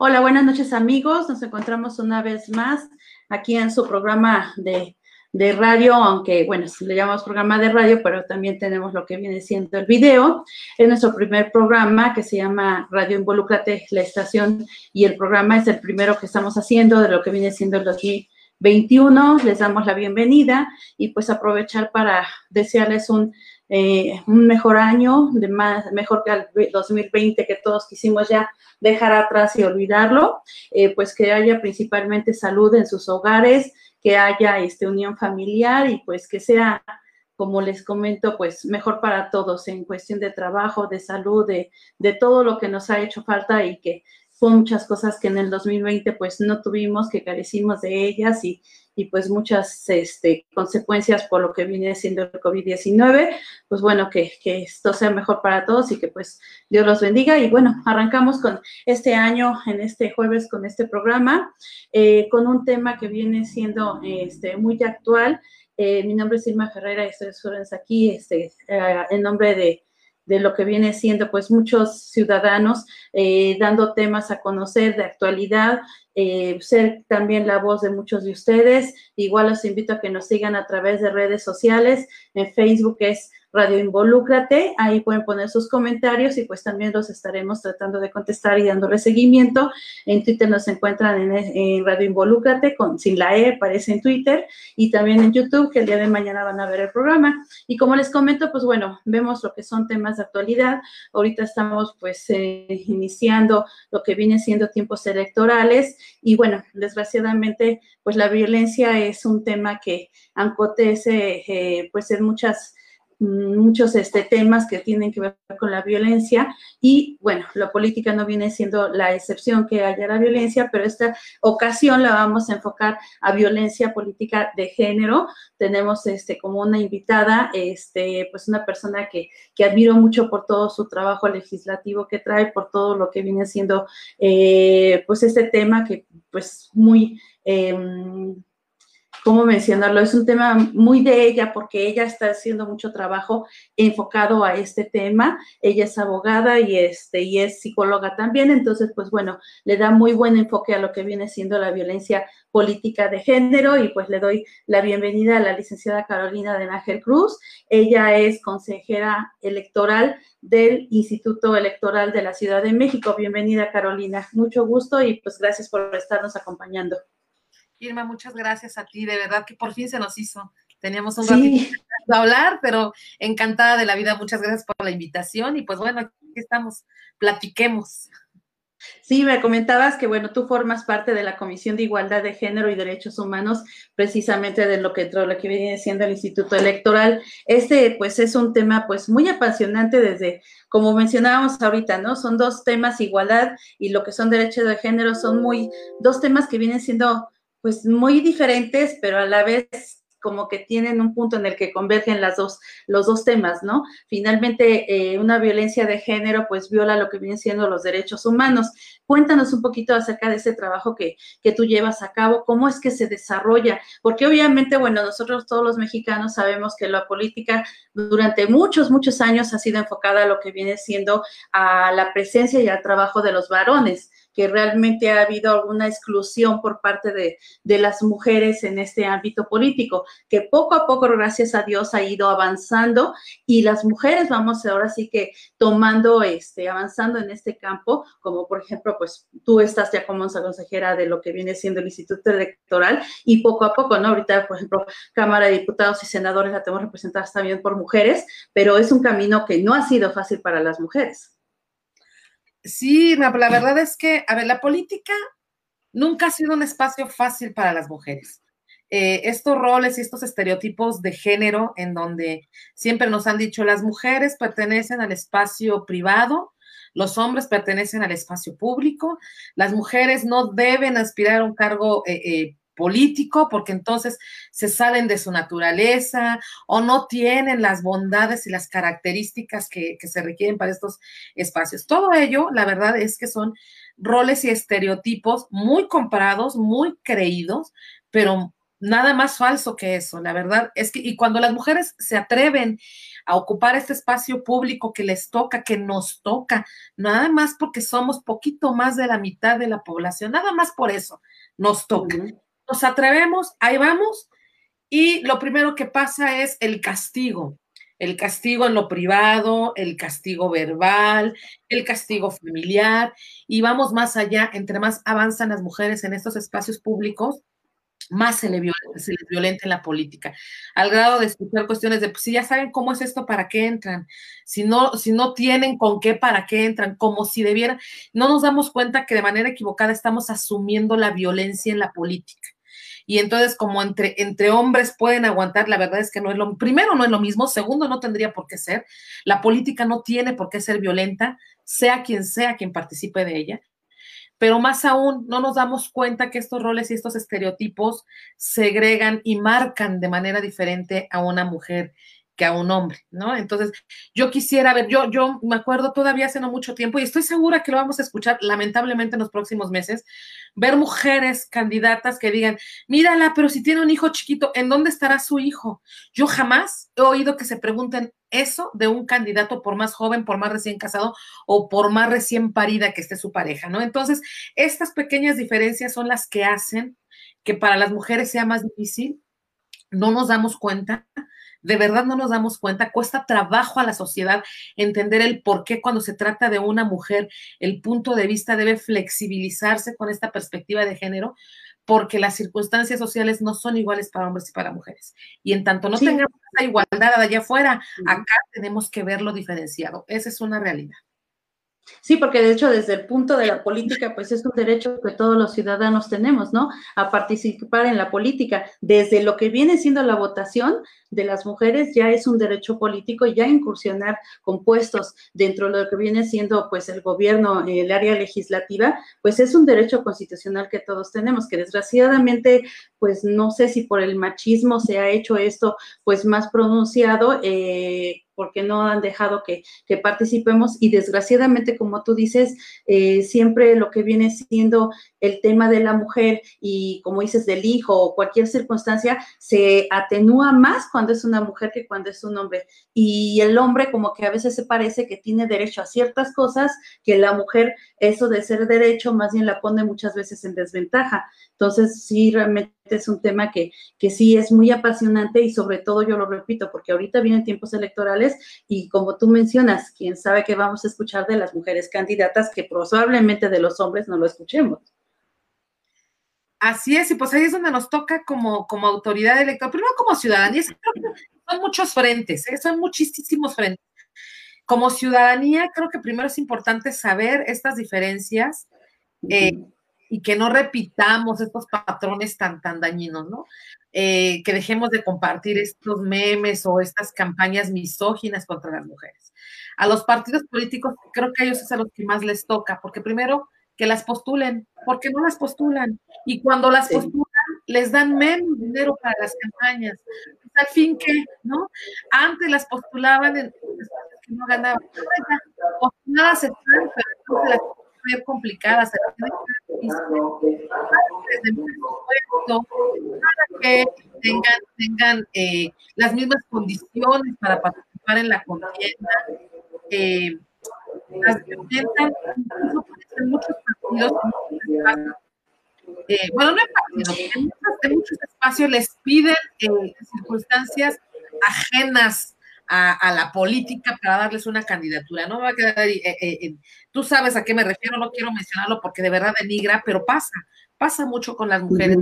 Hola, buenas noches amigos. Nos encontramos una vez más aquí en su programa de, radio, aunque bueno, le llamamos programa de radio, pero también tenemos lo que viene siendo el video. Es nuestro primer programa que se llama Radio Involúcrate, la estación, y el programa es el primero que estamos haciendo de lo que viene siendo el 2021. Les damos la bienvenida y pues aprovechar para desearles un eh, un mejor año, de más, mejor que el 2020 que todos quisimos ya dejar atrás y olvidarlo, eh, pues que haya principalmente salud en sus hogares, que haya este, unión familiar y pues que sea, como les comento, pues mejor para todos en cuestión de trabajo, de salud, de, de todo lo que nos ha hecho falta y que fue muchas cosas que en el 2020 pues no tuvimos, que carecimos de ellas y, y pues muchas este, consecuencias por lo que viene siendo el COVID-19. Pues bueno, que, que, esto sea mejor para todos y que pues Dios los bendiga. Y bueno, arrancamos con este año, en este jueves, con este programa, eh, con un tema que viene siendo este, muy actual. Eh, mi nombre es Irma Ferreira, estoy aquí este, eh, en nombre de de lo que viene siendo pues muchos ciudadanos eh, dando temas a conocer de actualidad, eh, ser también la voz de muchos de ustedes. Igual los invito a que nos sigan a través de redes sociales. En Facebook es Radio Involúcrate, ahí pueden poner sus comentarios y pues también los estaremos tratando de contestar y dándole seguimiento. En Twitter nos encuentran en, Radio Involúcrate, con, sin la E, aparece en Twitter, y también en YouTube, que el día de mañana van a ver el programa. Y como les comento, pues bueno, vemos lo que son temas de actualidad. Ahorita estamos pues eh, iniciando lo que viene siendo tiempos electorales y bueno, desgraciadamente pues la violencia es un tema que acontece eh, pues en muchas muchos este, temas que tienen que ver con la violencia y bueno, la política no viene siendo la excepción que haya la violencia, pero esta ocasión la vamos a enfocar a violencia política de género. Tenemos este, como una invitada, este, pues una persona que, que admiro mucho por todo su trabajo legislativo que trae, por todo lo que viene siendo eh, pues este tema que pues muy... Em, cómo mencionarlo, es un tema muy de ella porque ella está haciendo mucho trabajo enfocado a este tema. Ella es abogada y, este, y es psicóloga también, entonces, pues bueno, le da muy buen enfoque a lo que viene siendo la violencia política de género y pues le doy la bienvenida a la licenciada Carolina de Nájel Cruz. Ella es consejera electoral del Instituto Electoral de la Ciudad de México. Bienvenida, Carolina. Mucho gusto y pues gracias por estarnos acompañando. Irma, muchas gracias a ti, de verdad que por fin se nos hizo. Teníamos un ratito de hablar, pero encantada de la vida. Muchas gracias por la invitación y pues bueno, aquí estamos, platiquemos. Sí, me comentabas que, bueno, tú formas parte de la Comisión de Igualdad de Género y Derechos Humanos, precisamente de lo que, lo que viene siendo el Instituto Electoral. Este, pues, es un tema, pues, muy apasionante desde, como mencionábamos ahorita, ¿no? Son dos temas, igualdad y lo que son derechos de género, son muy, dos temas que vienen siendo pues muy diferentes, pero a la vez como que tienen un punto en el que convergen las dos, los dos temas, ¿no? Finalmente, eh, una violencia de género, pues viola lo que vienen siendo los derechos humanos. Cuéntanos un poquito acerca de ese trabajo que, que tú llevas a cabo, cómo es que se desarrolla, porque obviamente, bueno, nosotros todos los mexicanos sabemos que la política durante muchos, muchos años ha sido enfocada a lo que viene siendo a la presencia y al trabajo de los varones que realmente ha habido alguna exclusión por parte de, las mujeres en este ámbito político, que poco a poco, gracias a Dios, ha ido avanzando y las mujeres vamos ahora sí que tomando, este, avanzando en este campo, como por ejemplo, pues tú estás ya como consejera de lo que viene siendo el Instituto Electoral y poco a poco, ¿no? Ahorita, por ejemplo, Cámara de Diputados y Senadores la tenemos representadas también por mujeres, pero es un camino que no ha sido fácil para las mujeres. Sí, la, verdad es que, a ver, la política nunca ha sido un espacio fácil para las mujeres. Eh, estos roles y estos estereotipos de género en donde siempre nos han dicho las mujeres pertenecen al espacio privado, los hombres pertenecen al espacio público, las mujeres no deben aspirar a un cargo eh, eh, político, porque entonces se salen de su naturaleza o no tienen las bondades y las características que, se requieren para estos espacios. Todo ello, la verdad es que son roles y estereotipos muy comprados, muy creídos, pero nada más falso que eso. La verdad es que, y cuando las mujeres se atreven a ocupar este espacio público que les toca, que nos toca, nada más porque somos poquito más de la mitad de la población, nada más por eso nos toca nos atrevemos, ahí vamos, y lo primero que pasa es el castigo. El castigo en lo privado, el castigo verbal, el castigo familiar, y vamos más allá, entre más avanzan las mujeres en estos espacios públicos, más se, le les violenta en la política, al grado de escuchar cuestiones de, pues, si ya saben cómo es esto, ¿para qué entran? Si no, si no tienen con qué, ¿para qué entran? Como si debieran, no nos damos cuenta que de manera equivocada estamos asumiendo la violencia en la política y entonces como entre, hombres pueden aguantar, la verdad es que no es lo, primero no es lo mismo, segundo no tendría por qué ser, la política no tiene por qué ser violenta, sea quien sea quien participe de ella, pero más aún no nos damos cuenta que estos roles y estos estereotipos segregan y marcan de manera diferente a una mujer que a un hombre, ¿no? Entonces, yo quisiera ver, yo, yo me acuerdo todavía hace no mucho tiempo y estoy segura que lo vamos a escuchar lamentablemente en los próximos meses, ver mujeres candidatas que digan, mírala, pero si tiene un hijo chiquito, ¿en dónde estará su hijo? Yo jamás he oído que se pregunten eso de un candidato por más joven, por más recién casado o por más recién parida que esté su pareja, ¿no? Entonces, estas pequeñas diferencias son las que hacen que para las mujeres sea más difícil. No nos damos cuenta de verdad no nos damos cuenta, cuesta trabajo a la sociedad entender el por qué cuando se trata de una mujer, el punto de vista debe flexibilizarse con esta perspectiva de género, porque las circunstancias sociales no son iguales para hombres y para mujeres. Y en tanto no tengamos esa igualdad allá afuera, acá tenemos que verlo diferenciado. Esa es una realidad. Sí, porque de hecho desde el punto de la política, pues es un derecho que todos los ciudadanos tenemos, ¿no? A participar en la política. Desde lo que viene siendo la votación de las mujeres ya es un derecho político ya incursionar con puestos dentro de lo que viene siendo pues el gobierno, el área legislativa, pues es un derecho constitucional que todos tenemos, que desgraciadamente pues no sé si por el machismo se ha hecho esto pues más pronunciado. Eh, porque no han dejado que, participemos y desgraciadamente, como tú dices, eh, siempre lo que viene siendo el tema de la mujer y como dices del hijo o cualquier circunstancia se atenúa más cuando es una mujer que cuando es un hombre. Y el hombre como que a veces se parece que tiene derecho a ciertas cosas que la mujer eso de ser derecho más bien la pone muchas veces en desventaja. Entonces, sí, realmente es un tema que, que sí es muy apasionante y sobre todo yo lo repito, porque ahorita vienen tiempos electorales y como tú mencionas, quién sabe qué vamos a escuchar de las mujeres candidatas que probablemente de los hombres no lo escuchemos. Así es, y pues ahí es donde nos toca como, como autoridad electoral, primero como ciudadanía, son muchos frentes, ¿eh? son muchísimos frentes. Como ciudadanía, creo que primero es importante saber estas diferencias, eh, y que no repitamos estos patrones tan, tan dañinos, ¿no? Eh, que dejemos de compartir estos memes o estas campañas misóginas contra las mujeres. A los partidos políticos, creo que a ellos es a los que más les toca, porque primero que las postulen, porque no las postulan. Y cuando las postulan, les dan menos dinero para las campañas. Pues, al fin que, ¿no? Antes las postulaban en que no ganaban. Postuladas están, pero entonces las complicadas, para que tengan, tengan eh, las mismas condiciones para participar en la contienda. Eh, las violentan, incluso en muchos partidos, eh, bueno, no en partidos, en muchos, en muchos espacios les piden eh, circunstancias ajenas a, la política para darles una candidatura. No me va a quedar ahí. Eh, eh, tú sabes a qué me refiero, no quiero mencionarlo porque de verdad denigra, pero pasa, pasa mucho con las mujeres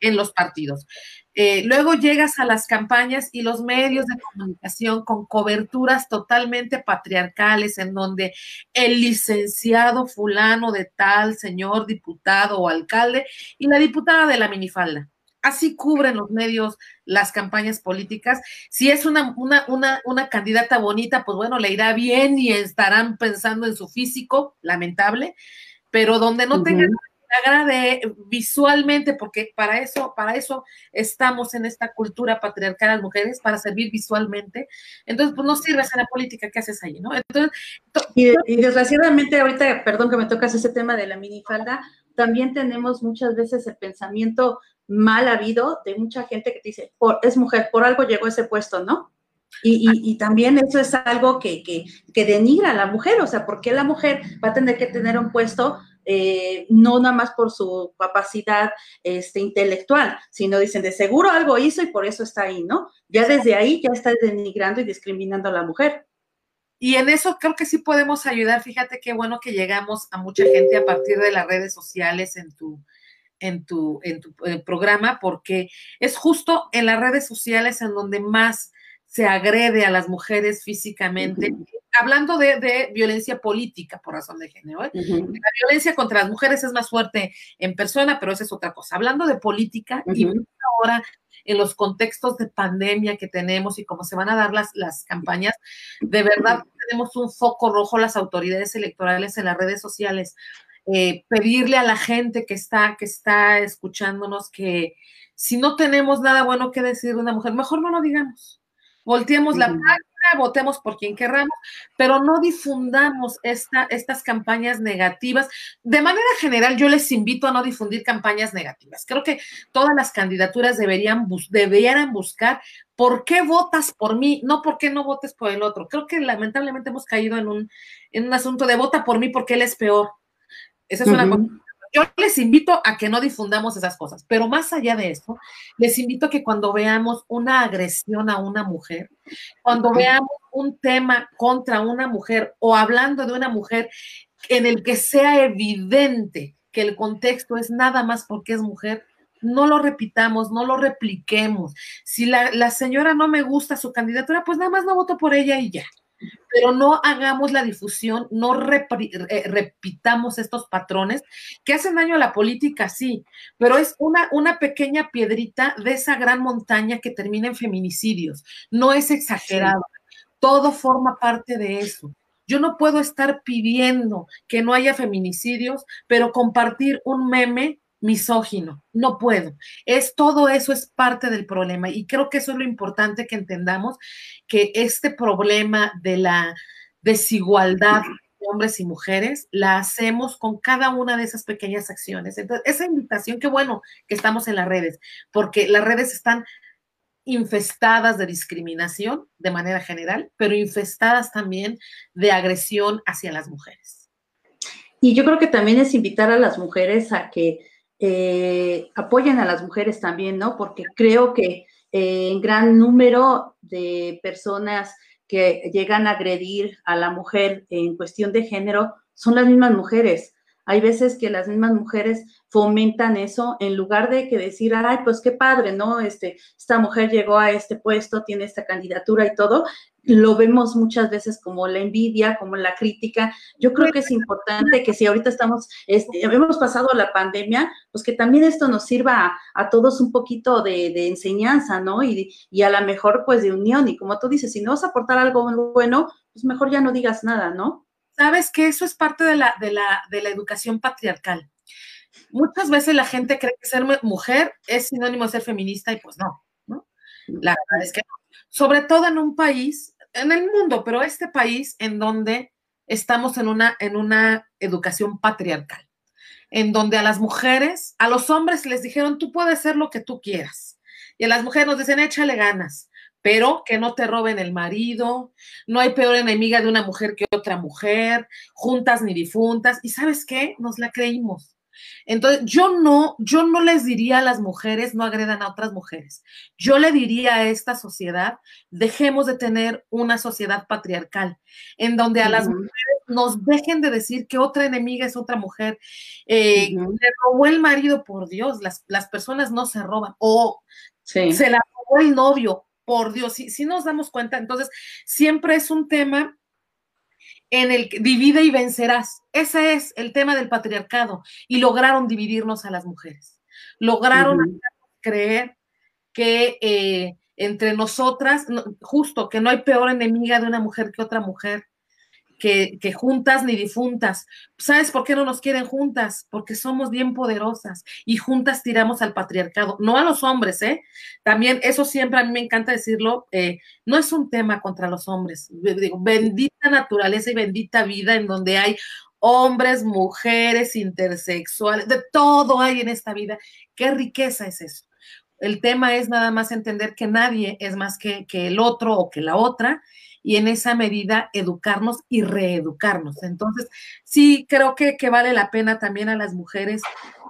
en los partidos. Eh, luego llegas a las campañas y los medios de comunicación con coberturas totalmente patriarcales en donde el licenciado fulano de tal, señor diputado o alcalde y la diputada de la minifalda Así cubren los medios las campañas políticas. Si es una, una, una, candidata bonita, pues bueno, le irá bien y estarán pensando en su físico, lamentable, pero donde no tengan agrade visualmente, porque para eso, para eso estamos en esta cultura patriarcal las mujeres, para servir visualmente. Entonces, pues no sirves en la política, ¿qué haces ahí? ¿no? Entonces, y, y, desgraciadamente ahorita, perdón que me tocas ese tema de la minifalda, también tenemos muchas veces el pensamiento mal habido de mucha gente que dice, por, es mujer, por algo llegó a ese puesto, ¿no? Y, también eso es algo que, que, denigra a la mujer, o sea, ¿por qué la mujer va a tener que tener un puesto eh, no nada más por su capacidad este, intelectual, sino dicen, de seguro algo hizo y por eso está ahí, ¿no? Ya desde ahí ya está denigrando y discriminando a la mujer. Y en eso creo que sí podemos ayudar. Fíjate qué bueno que llegamos a mucha gente a partir de las redes sociales en tu, en tu, en tu eh, programa, porque es justo en las redes sociales en donde más se agrede a las mujeres físicamente, hablando de, violencia política por razón de género. ¿eh? La violencia contra las mujeres es más fuerte en persona, pero esa es otra cosa. Hablando de política, y ahora en los contextos de pandemia que tenemos y cómo se van a dar las, las campañas, de verdad tenemos un foco rojo las autoridades electorales en las redes sociales eh, pedirle a la gente que está, que está escuchándonos que si no tenemos nada bueno que decir de una mujer, mejor no lo digamos. volteemos la página, votemos por quien querramos, pero no difundamos esta, estas campañas negativas. De manera general, yo les invito a no difundir campañas negativas. Creo que todas las candidaturas deberían, deberían buscar por qué votas por mí, no por qué no votes por el otro. Creo que lamentablemente hemos caído en un, en un asunto de vota por mí porque él es peor. Esa es una cosa yo les invito a que no difundamos esas cosas, pero más allá de eso, les invito a que cuando veamos una agresión a una mujer, cuando veamos un tema contra una mujer o hablando de una mujer en el que sea evidente que el contexto es nada más porque es mujer, no lo repitamos, no lo repliquemos. Si la, la señora no me gusta su candidatura, pues nada más no voto por ella y ya pero no hagamos la difusión, no repitamos estos patrones que hacen daño a la política, sí, pero es una, una pequeña piedrita de esa gran montaña que termina en feminicidios. No es exagerado, todo forma parte de eso. Yo no puedo estar pidiendo que no haya feminicidios, pero compartir un meme misógino, no puedo. Es todo eso es parte del problema y creo que eso es lo importante que entendamos que este problema de la desigualdad de hombres y mujeres la hacemos con cada una de esas pequeñas acciones. Entonces, esa invitación, qué bueno que estamos en las redes, porque las redes están infestadas de discriminación de manera general, pero infestadas también de agresión hacia las mujeres. Y yo creo que también es invitar a las mujeres a que eh, apoyen a las mujeres también, ¿no? Porque creo que eh, en gran número de personas que llegan a agredir a la mujer en cuestión de género son las mismas mujeres. Hay veces que las mismas mujeres fomentan eso en lugar de que decir, ay, pues qué padre, ¿no? Este, esta mujer llegó a este puesto, tiene esta candidatura y todo. Lo vemos muchas veces como la envidia, como la crítica. Yo creo que es importante que si ahorita estamos, este, hemos pasado la pandemia, pues que también esto nos sirva a, todos un poquito de, enseñanza, ¿no? Y, y a la mejor, pues, de unión. Y como tú dices, si no vas a aportar algo bueno, pues mejor ya no digas nada, ¿no? sabes que eso es parte de la, de la, de la educación patriarcal. Muchas veces la gente cree que ser mujer es sinónimo de ser feminista y pues no. La verdad es que no. Sobre todo en un país, en el mundo, pero este país en donde estamos en una, en una educación patriarcal, en donde a las mujeres, a los hombres les dijeron, tú puedes ser lo que tú quieras. Y a las mujeres nos dicen, échale ganas pero que no te roben el marido, no hay peor enemiga de una mujer que otra mujer, juntas ni difuntas, y sabes qué, nos la creímos. Entonces, yo no, yo no les diría a las mujeres no agredan a otras mujeres. Yo le diría a esta sociedad, dejemos de tener una sociedad patriarcal, en donde a las mujeres nos dejen de decir que otra enemiga es otra mujer. Eh, Le robó el marido, por Dios, las, las personas no se roban. O se la robó el novio, por Dios, si, nos damos cuenta, entonces siempre es un tema en el que divide y vencerás. Ese es el tema del patriarcado y lograron dividirnos a las mujeres. Lograron creer que eh, entre nosotras, justo que no hay peor enemiga de una mujer que otra mujer, que, juntas ni difuntas. ¿Sabes por qué no nos quieren juntas? Porque somos bien poderosas y juntas tiramos al patriarcado, no a los hombres, ¿eh? También eso siempre a mí me encanta decirlo, eh, no es un tema contra los hombres. Digo, bendita naturaleza y bendita vida en donde hay hombres, mujeres, intersexuales, de todo hay en esta vida. ¿Qué riqueza es eso? El tema es nada más entender que nadie es más que, que el otro o que la otra y en esa medida educarnos y reeducarnos. Entonces, sí, creo que, vale la pena también a las mujeres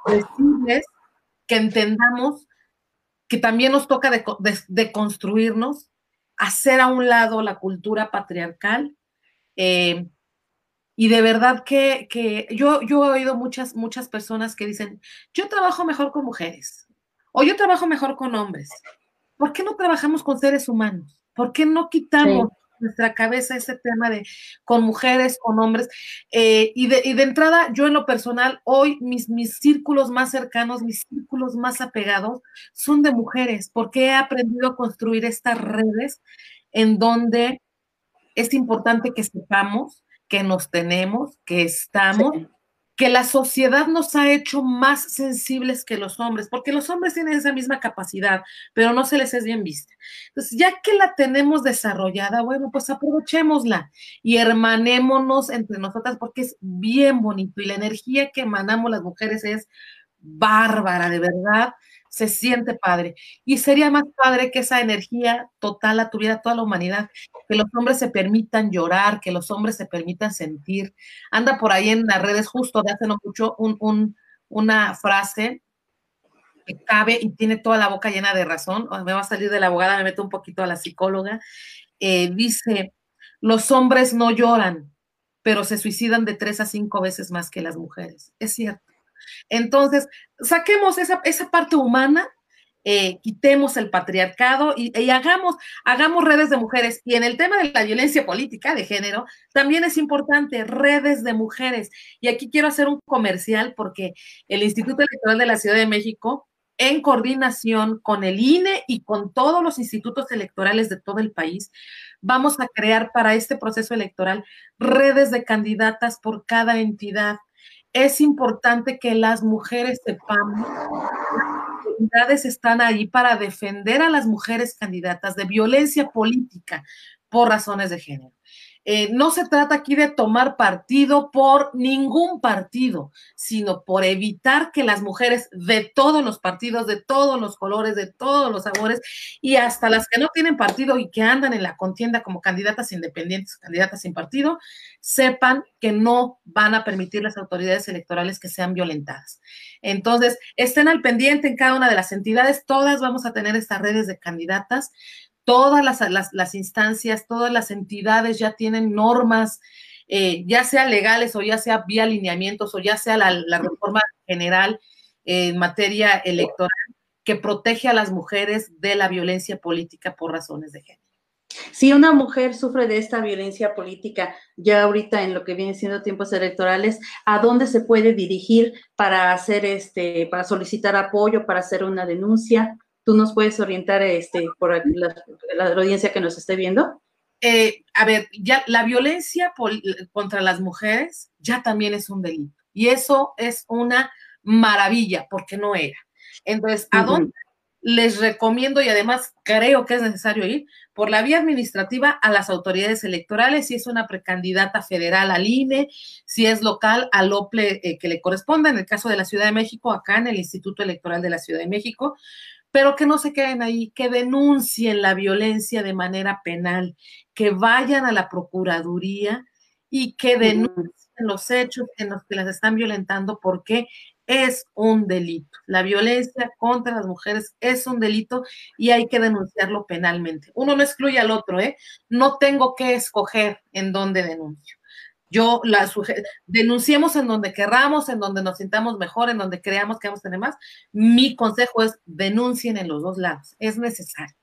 decirles que entendamos que también nos toca de, construirnos, hacer a un lado la cultura patriarcal. Eh, y de verdad que, que, yo, yo he oído muchas, muchas personas que dicen, yo trabajo mejor con mujeres o yo trabajo mejor con hombres. ¿Por qué no trabajamos con seres humanos? ¿Por qué no quitamos nuestra cabeza ese tema de con mujeres, con hombres. Eh, y, de, y, de, entrada, yo en lo personal, hoy mis, mis círculos más cercanos, mis círculos más apegados son de mujeres, porque he aprendido a construir estas redes en donde es importante que sepamos que nos tenemos, que estamos, que la sociedad nos ha hecho más sensibles que los hombres, porque los hombres tienen esa misma capacidad, pero no se les es bien vista. Entonces, ya que la tenemos desarrollada, bueno, pues aprovechémosla y hermanémonos entre nosotras porque es bien bonito y la energía que emanamos las mujeres es bárbara, de verdad se siente padre. Y sería más padre que esa energía total la tuviera toda la humanidad, que los hombres se permitan llorar, que los hombres se permitan sentir. Anda por ahí en las redes justo de hace no mucho una frase que cabe y tiene toda la boca llena de razón. Me va a salir de la abogada, me meto un poquito a la psicóloga. Eh, dice, los hombres no lloran, pero se suicidan de tres a cinco veces más que las mujeres. Es cierto. Entonces, saquemos esa, parte humana, eh, quitemos el patriarcado y, hagamos, hagamos redes de mujeres. Y en el tema de la violencia política de género, también es importante redes de mujeres. Y aquí quiero hacer un comercial porque el Instituto Electoral de la Ciudad de México, en coordinación con el INE y con todos los institutos electorales de todo el país, vamos a crear para este proceso electoral redes de candidatas por cada entidad es importante que las mujeres sepamos las autoridades están ahí para defender a las mujeres candidatas de violencia política por razones de género. Eh, no se trata aquí de tomar partido por ningún partido, sino por evitar que las mujeres de todos los partidos, de todos los colores, de todos los sabores, y hasta las que no tienen partido y que andan en la contienda como candidatas independientes, candidatas sin partido, sepan que no van a permitir las autoridades electorales que sean violentadas. Entonces, estén al pendiente en cada una de las entidades, todas vamos a tener estas redes de candidatas todas las, instancias, todas las entidades ya tienen normas, eh, ya sea legales o ya sea vía alineamientos o ya sea la, reforma general en materia electoral que protege a las mujeres de la violencia política por razones de género. Si una mujer sufre de esta violencia política ya ahorita en lo que viene siendo tiempos electorales, ¿a dónde se puede dirigir para hacer este, para solicitar apoyo, para hacer una denuncia? ¿Tú nos puedes orientar este, por la, audiencia que nos esté viendo? Eh, a ver, ya la violencia contra las mujeres ya también es un delito. Y eso es una maravilla, porque no era. Entonces, ¿a dónde les recomiendo y además creo que es necesario ir? Por la vía administrativa a las autoridades electorales, si es una precandidata federal al INE, si es local al OPLE eh, que le corresponda, en el caso de la Ciudad de México, acá en el Instituto Electoral de la Ciudad de México, pero que no se queden ahí, que denuncien la violencia de manera penal, que vayan a la Procuraduría y que denuncien los hechos en los que las están violentando porque es un delito. La violencia contra las mujeres es un delito y hay que denunciarlo penalmente. Uno no excluye al otro, ¿eh? No tengo que escoger en dónde denuncio. Yo la denunciemos en donde querramos, en donde nos sintamos mejor, en donde creamos que vamos a tener más. Mi consejo es denuncien en los dos lados. Es necesario.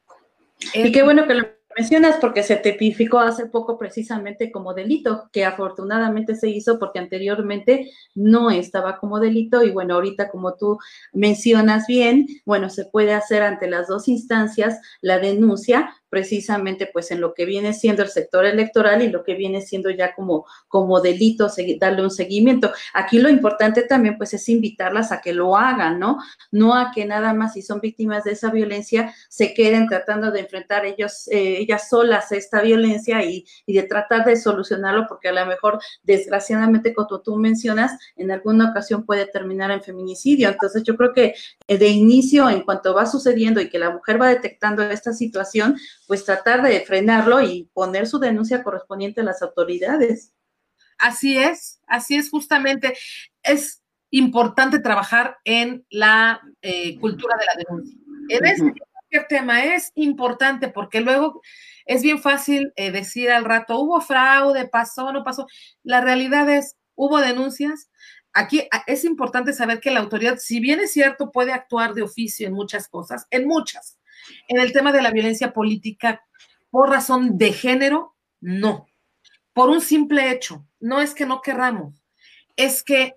y qué bueno que lo mencionas porque se tipificó hace poco precisamente como delito, que afortunadamente se hizo porque anteriormente no estaba como delito y bueno, ahorita como tú mencionas bien, bueno, se puede hacer ante las dos instancias la denuncia precisamente pues en lo que viene siendo el sector electoral y lo que viene siendo ya como, como delito, darle un seguimiento. Aquí lo importante también pues es invitarlas a que lo hagan, ¿no? No a que nada más si son víctimas de esa violencia se queden tratando de enfrentar ellos, eh, ellas solas esta violencia y, y de tratar de solucionarlo porque a lo mejor desgraciadamente como tú mencionas en alguna ocasión puede terminar en feminicidio. Entonces yo creo que eh, de inicio en cuanto va sucediendo y que la mujer va detectando esta situación, pues tratar de frenarlo y poner su denuncia correspondiente a las autoridades. Así es, así es justamente. Es importante trabajar en la eh, cultura de la denuncia. En este tema es importante porque luego es bien fácil eh, decir al rato, hubo fraude, pasó, no pasó. La realidad es, hubo denuncias. Aquí es importante saber que la autoridad, si bien es cierto, puede actuar de oficio en muchas cosas, en muchas, en el tema de la violencia política por razón de género, no. Por un simple hecho, no es que no querramos, es que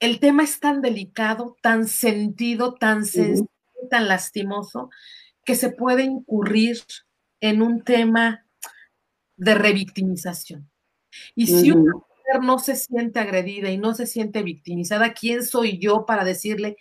el tema es tan delicado, tan sentido, tan sensible, tan lastimoso, que se puede incurrir en un tema de revictimización. Y si una mujer no se siente agredida y no se siente victimizada, ¿quién soy yo para decirle,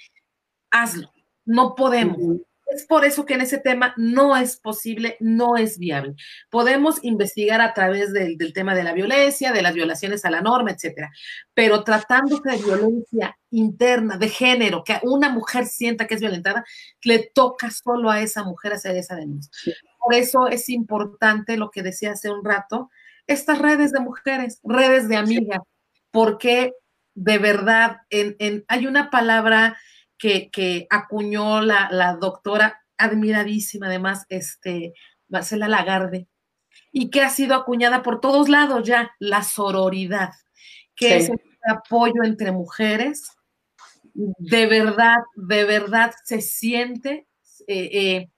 hazlo? No podemos. Es por eso que en ese tema no es posible, no es viable. Podemos investigar a través del, tema de la violencia, de las violaciones a la norma, etcétera, pero tratándose de violencia interna, de género, que una mujer sienta que es violentada, le toca solo a esa mujer hacer esa denuncia. Por eso es importante lo que decía hace un rato, estas redes de mujeres, redes de amigas, porque de verdad en, hay una palabra que, acuñó la, doctora admiradísima, además, este, Marcela Lagarde, y que ha sido acuñada por todos lados ya, la sororidad, que es el apoyo entre mujeres. De verdad, de verdad se siente. Eh, eh,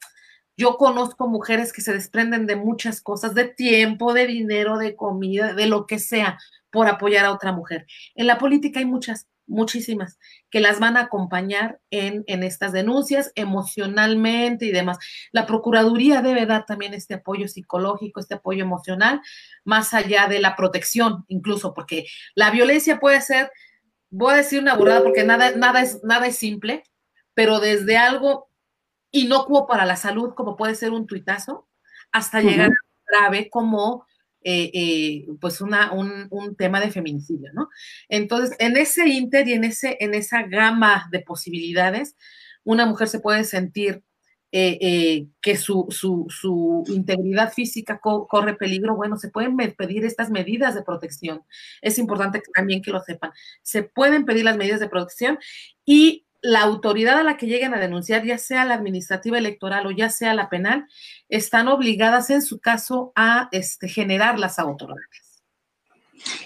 yo conozco mujeres que se desprenden de muchas cosas, de tiempo, de dinero, de comida, de lo que sea, por apoyar a otra mujer. En la política hay muchas, muchísimas, que las van a acompañar en, en, estas denuncias emocionalmente y demás. La Procuraduría debe dar también este apoyo psicológico, este apoyo emocional, más allá de la protección, incluso, porque la violencia puede ser, voy a decir una burrada, porque nada, nada, es, nada es simple, pero desde algo inocuo para la salud, como puede ser un tuitazo, hasta llegar a grave como eh, eh, pues una, un, tema de feminicidio, ¿no? Entonces, en ese inter y en, ese, en esa gama de posibilidades, una mujer se puede sentir eh, que su, su, integridad física corre peligro, bueno, se pueden pedir estas medidas de protección. Es importante también que lo sepan. Se pueden pedir las medidas de protección y la autoridad a la que lleguen a denunciar, ya sea la administrativa electoral o ya sea la penal, están obligadas en su caso a este, generar las autoridades.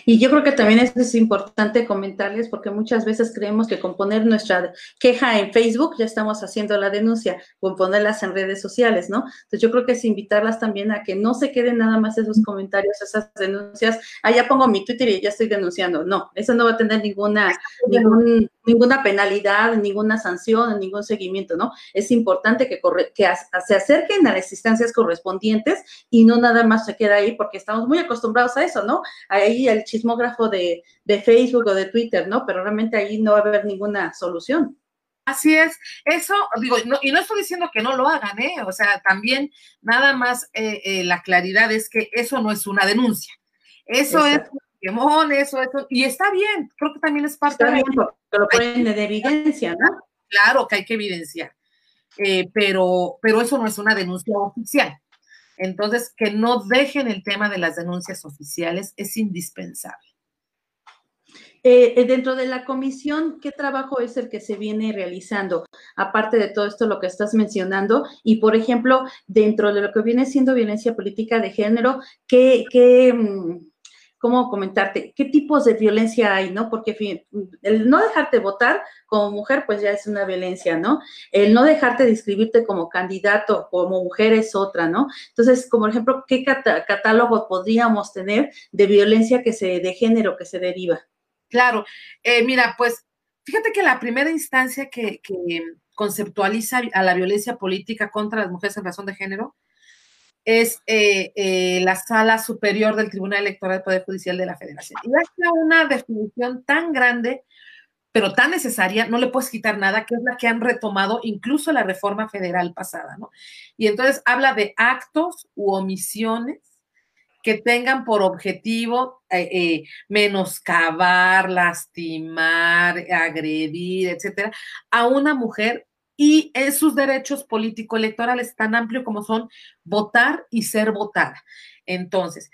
Y yo creo que también es importante comentarles porque muchas veces creemos que con poner nuestra queja en Facebook ya estamos haciendo la denuncia, con ponerlas en redes sociales, ¿no? Entonces yo creo que es invitarlas también a que no se queden nada más esos comentarios, esas denuncias, ah, ya pongo mi Twitter y ya estoy denunciando. No, eso no va a tener ninguna, ninguna penalidad, ninguna sanción, ningún seguimiento, ¿no? Es importante que, que se acerquen a las instancias correspondientes y no nada más se queda ahí porque estamos muy acostumbrados a eso, ¿no? Ahí el chismógrafo de, Facebook o de Twitter, ¿no? Pero realmente ahí no va a haber ninguna solución. Así es, eso, digo, y no estoy diciendo que no lo hagan, ¿eh? O sea, también nada más eh, eh, la claridad es que eso no es una denuncia. Eso es un eso, eso, y está bien, creo que también es parte está de. Bien, lo ponen de evidencia, ¿no? Claro que hay que evidenciar, eh, pero, pero eso no es una denuncia oficial. Entonces, que no dejen el tema de las denuncias oficiales es indispensable. Eh, eh, dentro de la comisión, ¿qué trabajo es el que se viene realizando? Aparte de todo esto, lo que estás mencionando, y por ejemplo, dentro de lo que viene siendo violencia política de género, ¿qué, qué, mm, ¿cómo comentarte? ¿Qué tipos de violencia hay, no? Porque el no dejarte votar como mujer, pues ya es una violencia, ¿no? El no dejarte de como candidato, como mujer es otra, ¿no? Entonces, como ejemplo, ¿qué catálogo podríamos tener de violencia que se, de género que se deriva? Claro, eh, mira, pues fíjate que la primera instancia que conceptualiza a la violencia política contra las mujeres en razón de género es eh, eh, la sala superior del Tribunal Electoral del Poder Judicial de la Federación. Y hace una definición tan grande, pero tan necesaria, no le puedes quitar nada, que es la que han retomado incluso la reforma federal pasada, ¿no? Y entonces habla de actos u omisiones que tengan por objetivo eh, menoscabar, lastimar, agredir, etcétera, a una mujer y en sus derechos político-electorales tan amplio como son votar y ser votada. Entonces,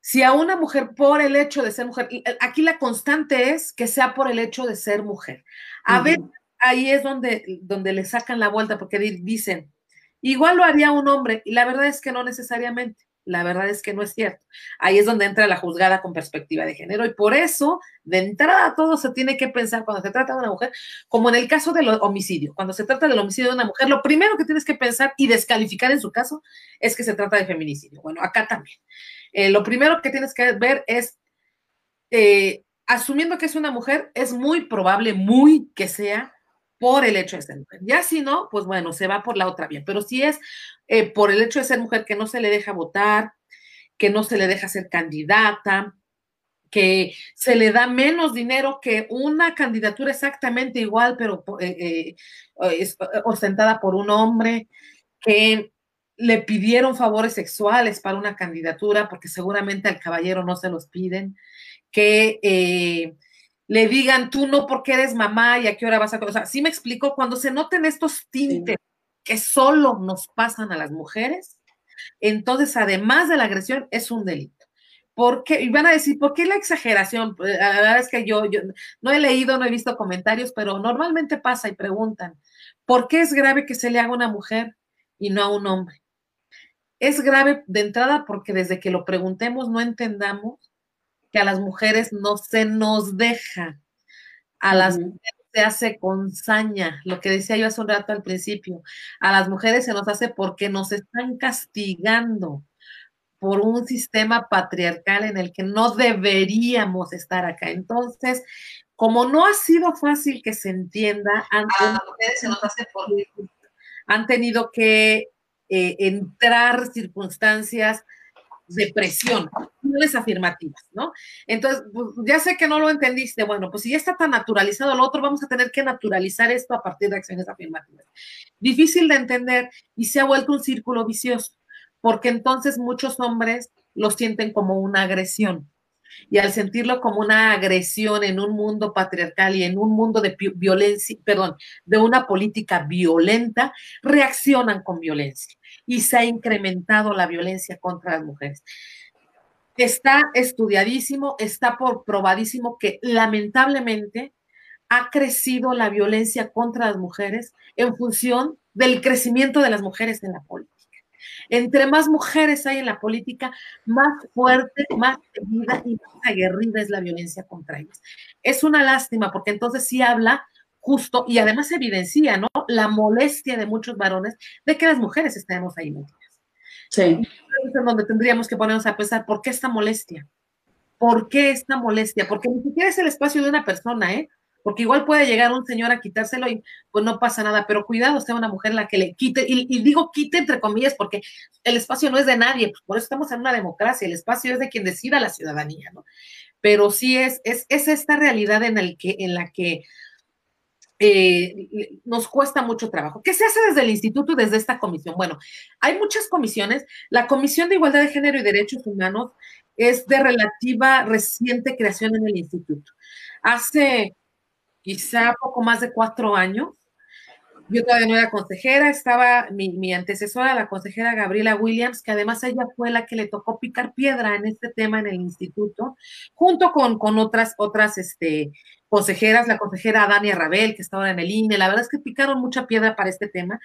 si a una mujer por el hecho de ser mujer, aquí la constante es que sea por el hecho de ser mujer. A ver, ahí es donde, donde le sacan la vuelta porque dicen, igual lo haría un hombre y la verdad es que no necesariamente. La verdad es que no es cierto. Ahí es donde entra la juzgada con perspectiva de género y por eso, de entrada, todo se tiene que pensar cuando se trata de una mujer, como en el caso del homicidio. Cuando se trata del homicidio de una mujer, lo primero que tienes que pensar y descalificar en su caso es que se trata de feminicidio. Bueno, acá también. Eh, lo primero que tienes que ver es, eh, asumiendo que es una mujer, es muy probable, muy que sea por el hecho de ser mujer. Ya si no, pues bueno, se va por la otra vía. Pero si es eh, por el hecho de ser mujer que no se le deja votar, que no se le deja ser candidata, que se le da menos dinero que una candidatura exactamente igual, pero eh, eh, ostentada por un hombre, que le pidieron favores sexuales para una candidatura, porque seguramente al caballero no se los piden, que eh, le digan tú no porque eres mamá y a qué hora vas a... O sea, sí me explico, cuando se noten estos tintes que solo nos pasan a las mujeres, entonces además de la agresión es un delito. Porque, y van a decir, ¿por qué la exageración? Pues, la verdad es que yo, yo no he leído, no he visto comentarios, pero normalmente pasa y preguntan, ¿por qué es grave que se le haga a una mujer y no a un hombre? Es grave de entrada porque desde que lo preguntemos no entendamos que a las mujeres no se nos deja, a las mujeres se hace con saña, lo que decía yo hace un rato al principio, a las mujeres se nos hace porque nos están castigando por un sistema patriarcal en el que no deberíamos estar acá. Entonces, como no ha sido fácil que se entienda, han, han tenido que eh, entrar circunstancias de presión, no es afirmativas, ¿no? Entonces, pues, ya sé que no lo entendiste, bueno, pues si ya está tan naturalizado lo otro, vamos a tener que naturalizar esto a partir de acciones afirmativas. Difícil de entender y se ha vuelto un círculo vicioso porque entonces muchos hombres lo sienten como una agresión. Y al sentirlo como una agresión en un mundo patriarcal y en un mundo de violencia, perdón, de una política violenta, reaccionan con violencia. Y se ha incrementado la violencia contra las mujeres. Está estudiadísimo, está por probadísimo que lamentablemente ha crecido la violencia contra las mujeres en función del crecimiento de las mujeres en la política. Entre más mujeres hay en la política, más fuerte, más seguida y más aguerrida es la violencia contra ellas. Es una lástima porque entonces sí habla justo y además evidencia, ¿no? La molestia de muchos varones de que las mujeres estemos ahí metidas. Sí. Es donde tendríamos que ponernos a pensar, ¿por qué esta molestia? ¿Por qué esta molestia? Porque ni siquiera es el espacio de una persona, ¿eh? Porque igual puede llegar un señor a quitárselo y pues no pasa nada, pero cuidado, sea una mujer la que le quite, y, digo quite entre comillas porque el espacio no es de nadie, pues por eso estamos en una democracia, el espacio es de quien decida la ciudadanía, ¿no? Pero sí es, es, es esta realidad en, el que, en la que eh, nos cuesta mucho trabajo. ¿Qué se hace desde el instituto desde esta comisión? Bueno, hay muchas comisiones. La Comisión de Igualdad de Género y Derechos Humanos es de relativa reciente creación en el instituto. Hace quizá poco más de cuatro años. Yo todavía no era consejera, estaba mi, antecesora, la consejera Gabriela Williams, que además ella fue la que le tocó picar piedra en este tema en el instituto, junto con, con otras, otras este, consejeras, la consejera Dania Rabel, que está ahora en el INE. La verdad es que picaron mucha piedra para este tema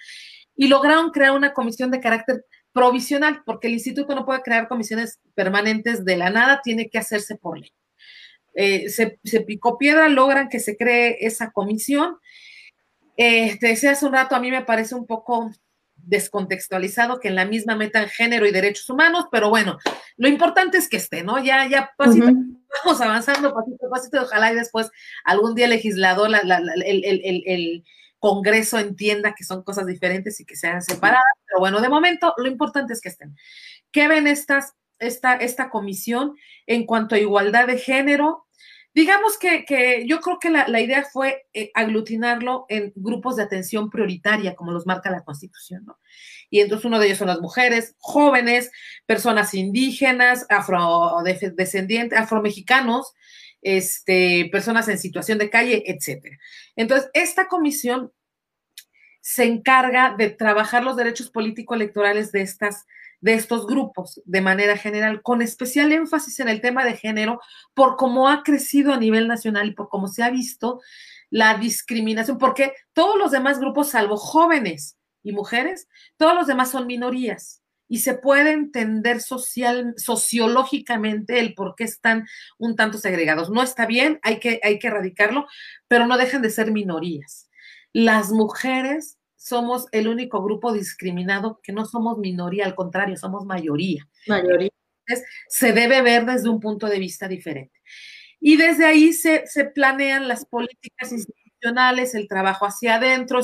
y lograron crear una comisión de carácter provisional, porque el instituto no puede crear comisiones permanentes de la nada, tiene que hacerse por ley. Eh, se, picó piedra, logran que se cree esa comisión. Eh, te decía hace un rato, a mí me parece un poco descontextualizado que en la misma metan género y derechos humanos, pero bueno, lo importante es que esté, ¿no? Ya, ya pasito, vamos avanzando pasito a pasito, ojalá y después algún día el legislador, el, Congreso entienda que son cosas diferentes y que sean separadas, pero bueno, de momento lo importante es que estén. ¿Qué ven estas, esta, esta comisión en cuanto a igualdad de género? Digamos que, yo creo que la, idea fue eh, aglutinarlo en grupos de atención prioritaria, como los marca la Constitución, ¿no? Y entonces uno de ellos son las mujeres, jóvenes, personas indígenas, afrodescendientes, afromexicanos, este, personas en situación de calle, etcétera. Entonces, esta comisión se encarga de trabajar los derechos político-electorales de estas de estos grupos de manera general, con especial énfasis en el tema de género, por cómo ha crecido a nivel nacional y por cómo se ha visto la discriminación, porque todos los demás grupos, salvo jóvenes y mujeres, todos los demás son minorías y se puede entender social, sociológicamente el por qué están un tanto segregados. No está bien, hay que, hay que erradicarlo, pero no dejan de ser minorías. Las mujeres somos el único grupo discriminado que no somos minoría, al contrario, somos mayoría. Mayoría. Entonces, se debe ver desde un punto de vista diferente. Y desde ahí se, planean las políticas institucionales, el trabajo hacia adentro.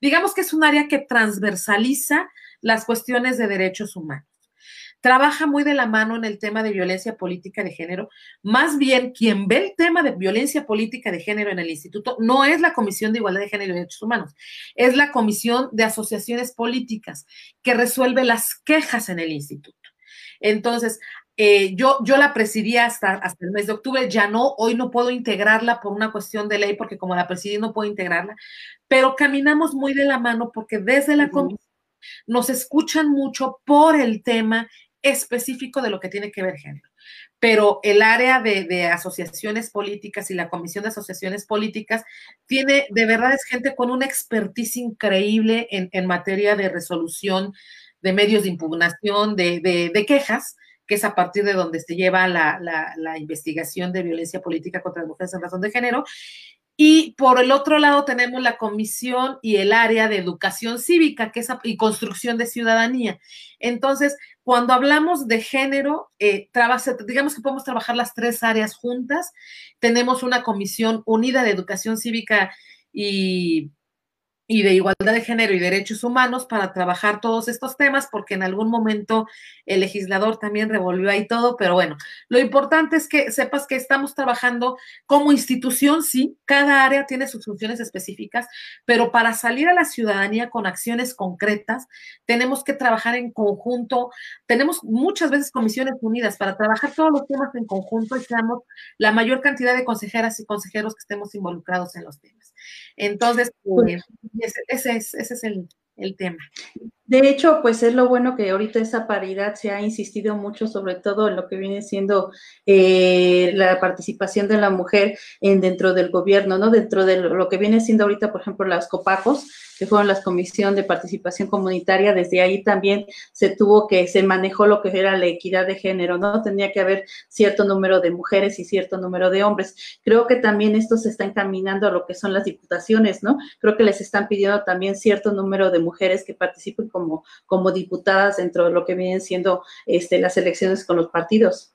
digamos que es un área que transversaliza las cuestiones de derechos humanos. Trabaja muy de la mano en el tema de violencia política de género. Más bien, quien ve el tema de violencia política de género en el instituto no es la Comisión de Igualdad de Género y Derechos Humanos, es la Comisión de Asociaciones Políticas que resuelve las quejas en el instituto. Entonces, eh, yo, yo la presidía hasta, hasta el mes de octubre, ya no, hoy no puedo integrarla por una cuestión de ley, porque como la presidí no puedo integrarla, pero caminamos muy de la mano porque desde la comisión nos escuchan mucho por el tema específico de lo que tiene que ver género. Pero el área de, asociaciones políticas y la Comisión de Asociaciones Políticas tiene, de verdad, es gente con una expertise increíble en, materia de resolución de medios de impugnación, de, quejas, que es a partir de donde se lleva la, la, investigación de violencia política contra las mujeres en razón de género. Y por el otro lado tenemos la comisión y el área de educación cívica que es, y construcción de ciudadanía. Entonces, cuando hablamos de género, eh, digamos que podemos trabajar las tres áreas juntas. Tenemos una comisión unida de educación cívica y y de igualdad de género y derechos humanos para trabajar todos estos temas, porque en algún momento el legislador también revolvió ahí todo, pero bueno, lo importante es que sepas que estamos trabajando como institución, sí, cada área tiene sus funciones específicas, pero para salir a la ciudadanía con acciones concretas, tenemos que trabajar en conjunto, tenemos muchas veces comisiones unidas para trabajar todos los temas en conjunto y seamos la mayor cantidad de consejeras y consejeros que estemos involucrados en los temas. Entonces, pues, ese, es, ese es el, el tema. De hecho, pues es lo bueno que ahorita esa paridad se ha insistido mucho, sobre todo en lo que viene siendo eh, la participación de la mujer en dentro del gobierno, ¿no? Dentro de lo que viene siendo ahorita, por ejemplo, las copacos, que fueron las comisiones de participación comunitaria, desde ahí también se tuvo que, se manejó lo que era la equidad de género, ¿no? Tenía que haber cierto número de mujeres y cierto número de hombres. Creo que también esto se está encaminando a lo que son las diputaciones, ¿no? Creo que les están pidiendo también cierto número de mujeres que participen como, como diputadas dentro de lo que vienen siendo este, las elecciones con los partidos.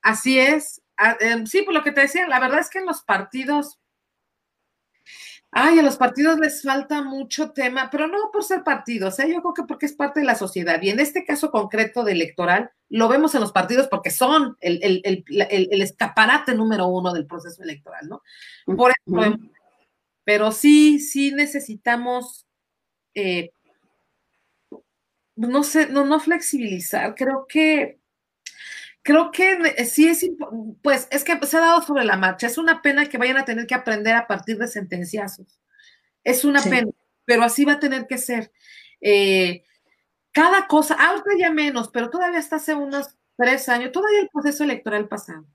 Así es. Ah, em, sí, por lo que te decía, la verdad es que en los partidos Ay, a los partidos les falta mucho tema, pero no por ser partidos, ¿eh? yo creo que porque es parte de la sociedad. Y en este caso concreto de electoral, lo vemos en los partidos porque son el, escaparate número uno del proceso electoral, ¿no? Por eso, pero sí, sí necesitamos, eh, no sé, no, no flexibilizar, creo que creo que sí es, pues es que se ha dado sobre la marcha. Es una pena que vayan a tener que aprender a partir de sentenciazos. Es una pena, pero así va a tener que ser. Eh, cada cosa, ahora ya menos, pero todavía hasta hace unos tres años, todavía el proceso electoral pasado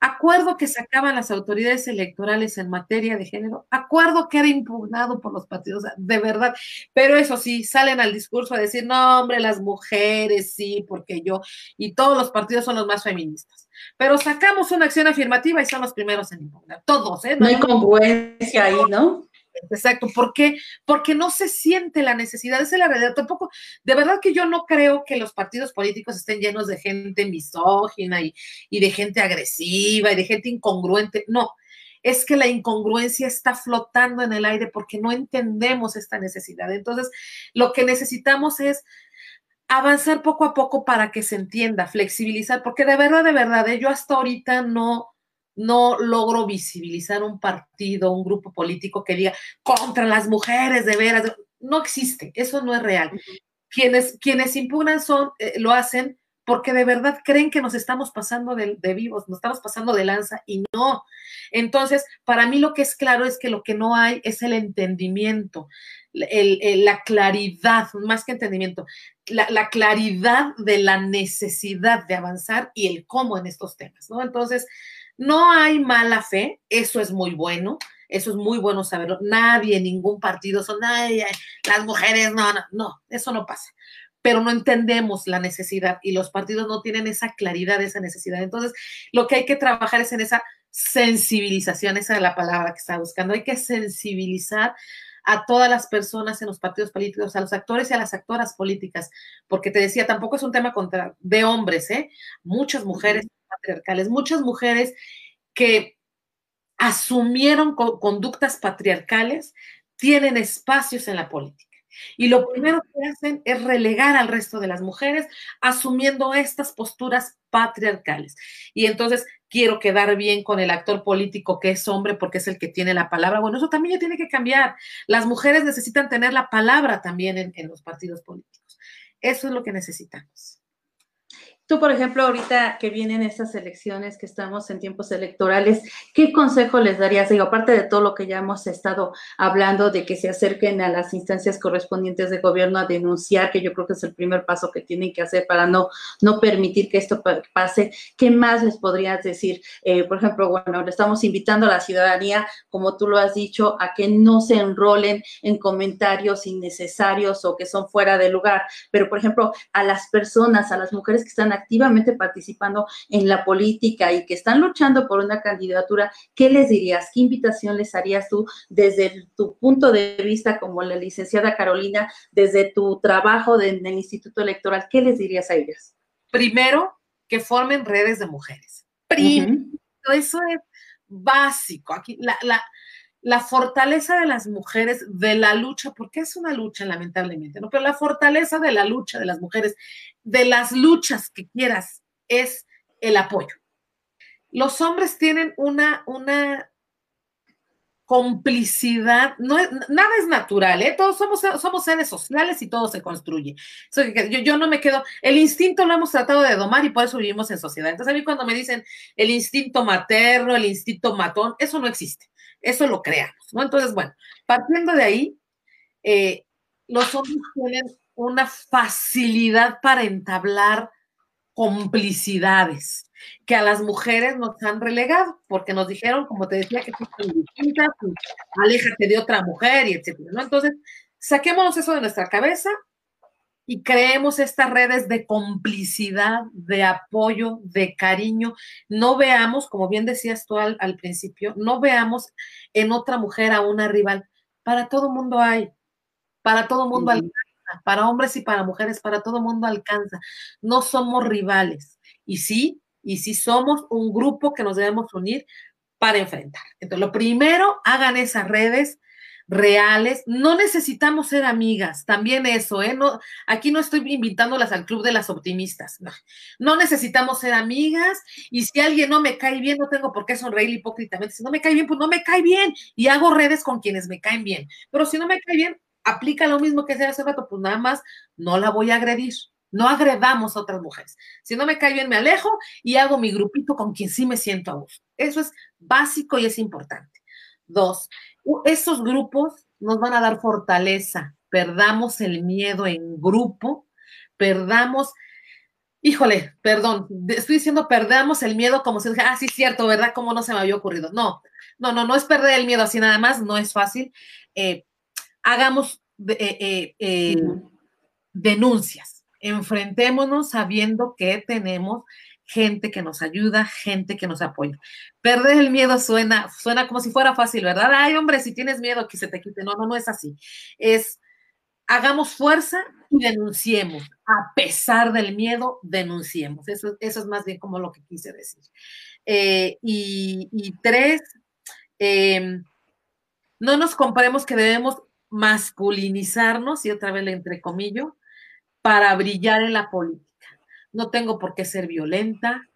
acuerdo que sacaban las autoridades electorales en materia de género, acuerdo que era impugnado por los partidos, de verdad, pero eso sí, salen al discurso a decir, no, hombre, las mujeres, sí, porque yo, y todos los partidos son los más feministas, pero sacamos una acción afirmativa y son los primeros en impugnar, todos, ¿eh? No, hay congruencia ahí, ¿no? Exacto, ¿por qué? Porque no se siente la necesidad, esa es la realidad. Tampoco, de verdad que yo no creo que los partidos políticos estén llenos de gente misógina y, y de gente agresiva y de gente incongruente. No, es que la incongruencia está flotando en el aire porque no entendemos esta necesidad. Entonces, lo que necesitamos es avanzar poco a poco para que se entienda, flexibilizar, porque de verdad, de verdad, ¿eh? yo hasta ahorita no, no logro visibilizar un partido, un grupo político que diga contra las mujeres de veras. No existe, eso no es real. Quienes, quienes impugnan son, eh, lo hacen porque de verdad creen que nos estamos pasando de, vivos, nos estamos pasando de lanza y no. Entonces, para mí lo que es claro es que lo que no hay es el entendimiento, la claridad, más que entendimiento, la, la, claridad de la necesidad de avanzar y el cómo en estos temas, ¿no? Entonces, no hay mala fe, eso es muy bueno, eso es muy bueno saberlo. Nadie, ningún partido son, las mujeres, no, no, no, eso no pasa. Pero no entendemos la necesidad y los partidos no tienen esa claridad, esa necesidad. Entonces, lo que hay que trabajar es en esa sensibilización, esa es la palabra que está buscando. Hay que sensibilizar a todas las personas en los partidos políticos, a los actores y a las actoras políticas, porque te decía, tampoco es un tema contra, de hombres, ¿eh? Muchas mujeres patriarcales, muchas mujeres que asumieron conductas patriarcales tienen espacios en la política. Y lo primero que hacen es relegar al resto de las mujeres asumiendo estas posturas patriarcales. Y entonces quiero quedar bien con el actor político que es hombre porque es el que tiene la palabra. Bueno, eso también ya tiene que cambiar. Las mujeres necesitan tener la palabra también en, en los partidos políticos. Eso es lo que necesitamos. Tú, por ejemplo, ahorita que vienen estas elecciones, que estamos en tiempos electorales, ¿qué consejo les darías? Digo, aparte de todo lo que ya hemos estado hablando, de que se acerquen a las instancias correspondientes de gobierno a denunciar, que yo creo que es el primer paso que tienen que hacer para no, no permitir que esto pase, ¿qué más les podrías decir? Eh, por ejemplo, bueno, le estamos invitando a la ciudadanía, como tú lo has dicho, a que no se enrolen en comentarios innecesarios o que son fuera de lugar, pero, por ejemplo, a las personas, a las mujeres que están activamente participando en la política y que están luchando por una candidatura, ¿qué les dirías? ¿Qué invitación les harías tú desde tu punto de vista como la licenciada Carolina, desde tu trabajo en el Instituto Electoral? ¿Qué les dirías a ellas? Primero, que formen redes de mujeres. Primero, eso es básico. Aquí la, la, la fortaleza de las mujeres de la lucha, porque es una lucha lamentablemente, ¿no? Pero la fortaleza de la lucha de las mujeres, de las luchas que quieras, es el apoyo. Los hombres tienen una, una complicidad, nada es natural, ¿eh? todos somos, somos seres sociales y todo se construye. yo, yo, no me quedo, el instinto lo hemos tratado de domar y por eso vivimos en sociedad. Entonces a mí cuando me dicen el instinto materno, el instinto matón, eso no existe. Eso lo creamos, ¿no? Entonces, bueno, partiendo de ahí, eh, los hombres tienen una facilidad para entablar complicidades que a las mujeres nos han relegado, porque nos dijeron, como te decía, que son distintas, aléjate de otra mujer y etcétera, ¿no? Entonces, saquémonos eso de nuestra cabeza y creemos estas redes de complicidad, de apoyo, de cariño. No veamos, como bien decías tú al, principio, no veamos en otra mujer a una rival. Para todo mundo hay, para todo mundo alcanza, para hombres y para mujeres, para todo mundo alcanza. No somos rivales. Y sí, y sí somos un grupo que nos debemos unir para enfrentar. Entonces, lo primero, hagan esas redes reales. No necesitamos ser amigas, también eso, ¿eh? No, aquí no estoy invitándolas al club de las optimistas. No, no necesitamos ser amigas y si alguien no me cae bien, no tengo por qué sonreír hipócritamente. Si no me cae bien, pues no me cae bien y hago redes con quienes me caen bien. Pero si no me cae bien, aplica lo mismo que decía hace rato, pues nada más no la voy a agredir. No agredamos a otras mujeres. Si no me cae bien, me alejo y hago mi grupito con quien sí me siento a gusto. Eso es básico y es importante. Dos, esos grupos nos van a dar fortaleza. Perdamos el miedo en grupo, perdamos, híjole, perdón, estoy diciendo perdamos el miedo como si ah, sí, cierto, ¿verdad? Como no se me había ocurrido. No, no, no, no es perder el miedo así nada más, no es fácil. Eh, hagamos eh, eh, denuncias, enfrentémonos sabiendo que tenemos gente que nos ayuda, gente que nos apoya. Perder el miedo suena, suena como si fuera fácil, ¿verdad? Ay, hombre, si tienes miedo que se te quite. No, no, no es así. Es hagamos fuerza y denunciemos. A pesar del miedo, denunciemos. Eso, eso es más bien como lo que quise decir. Eh, y, tres, em, no nos comparemos que debemos masculinizarnos, y otra vez le entrecomillo, para brillar en la política. No tengo por qué ser violenta,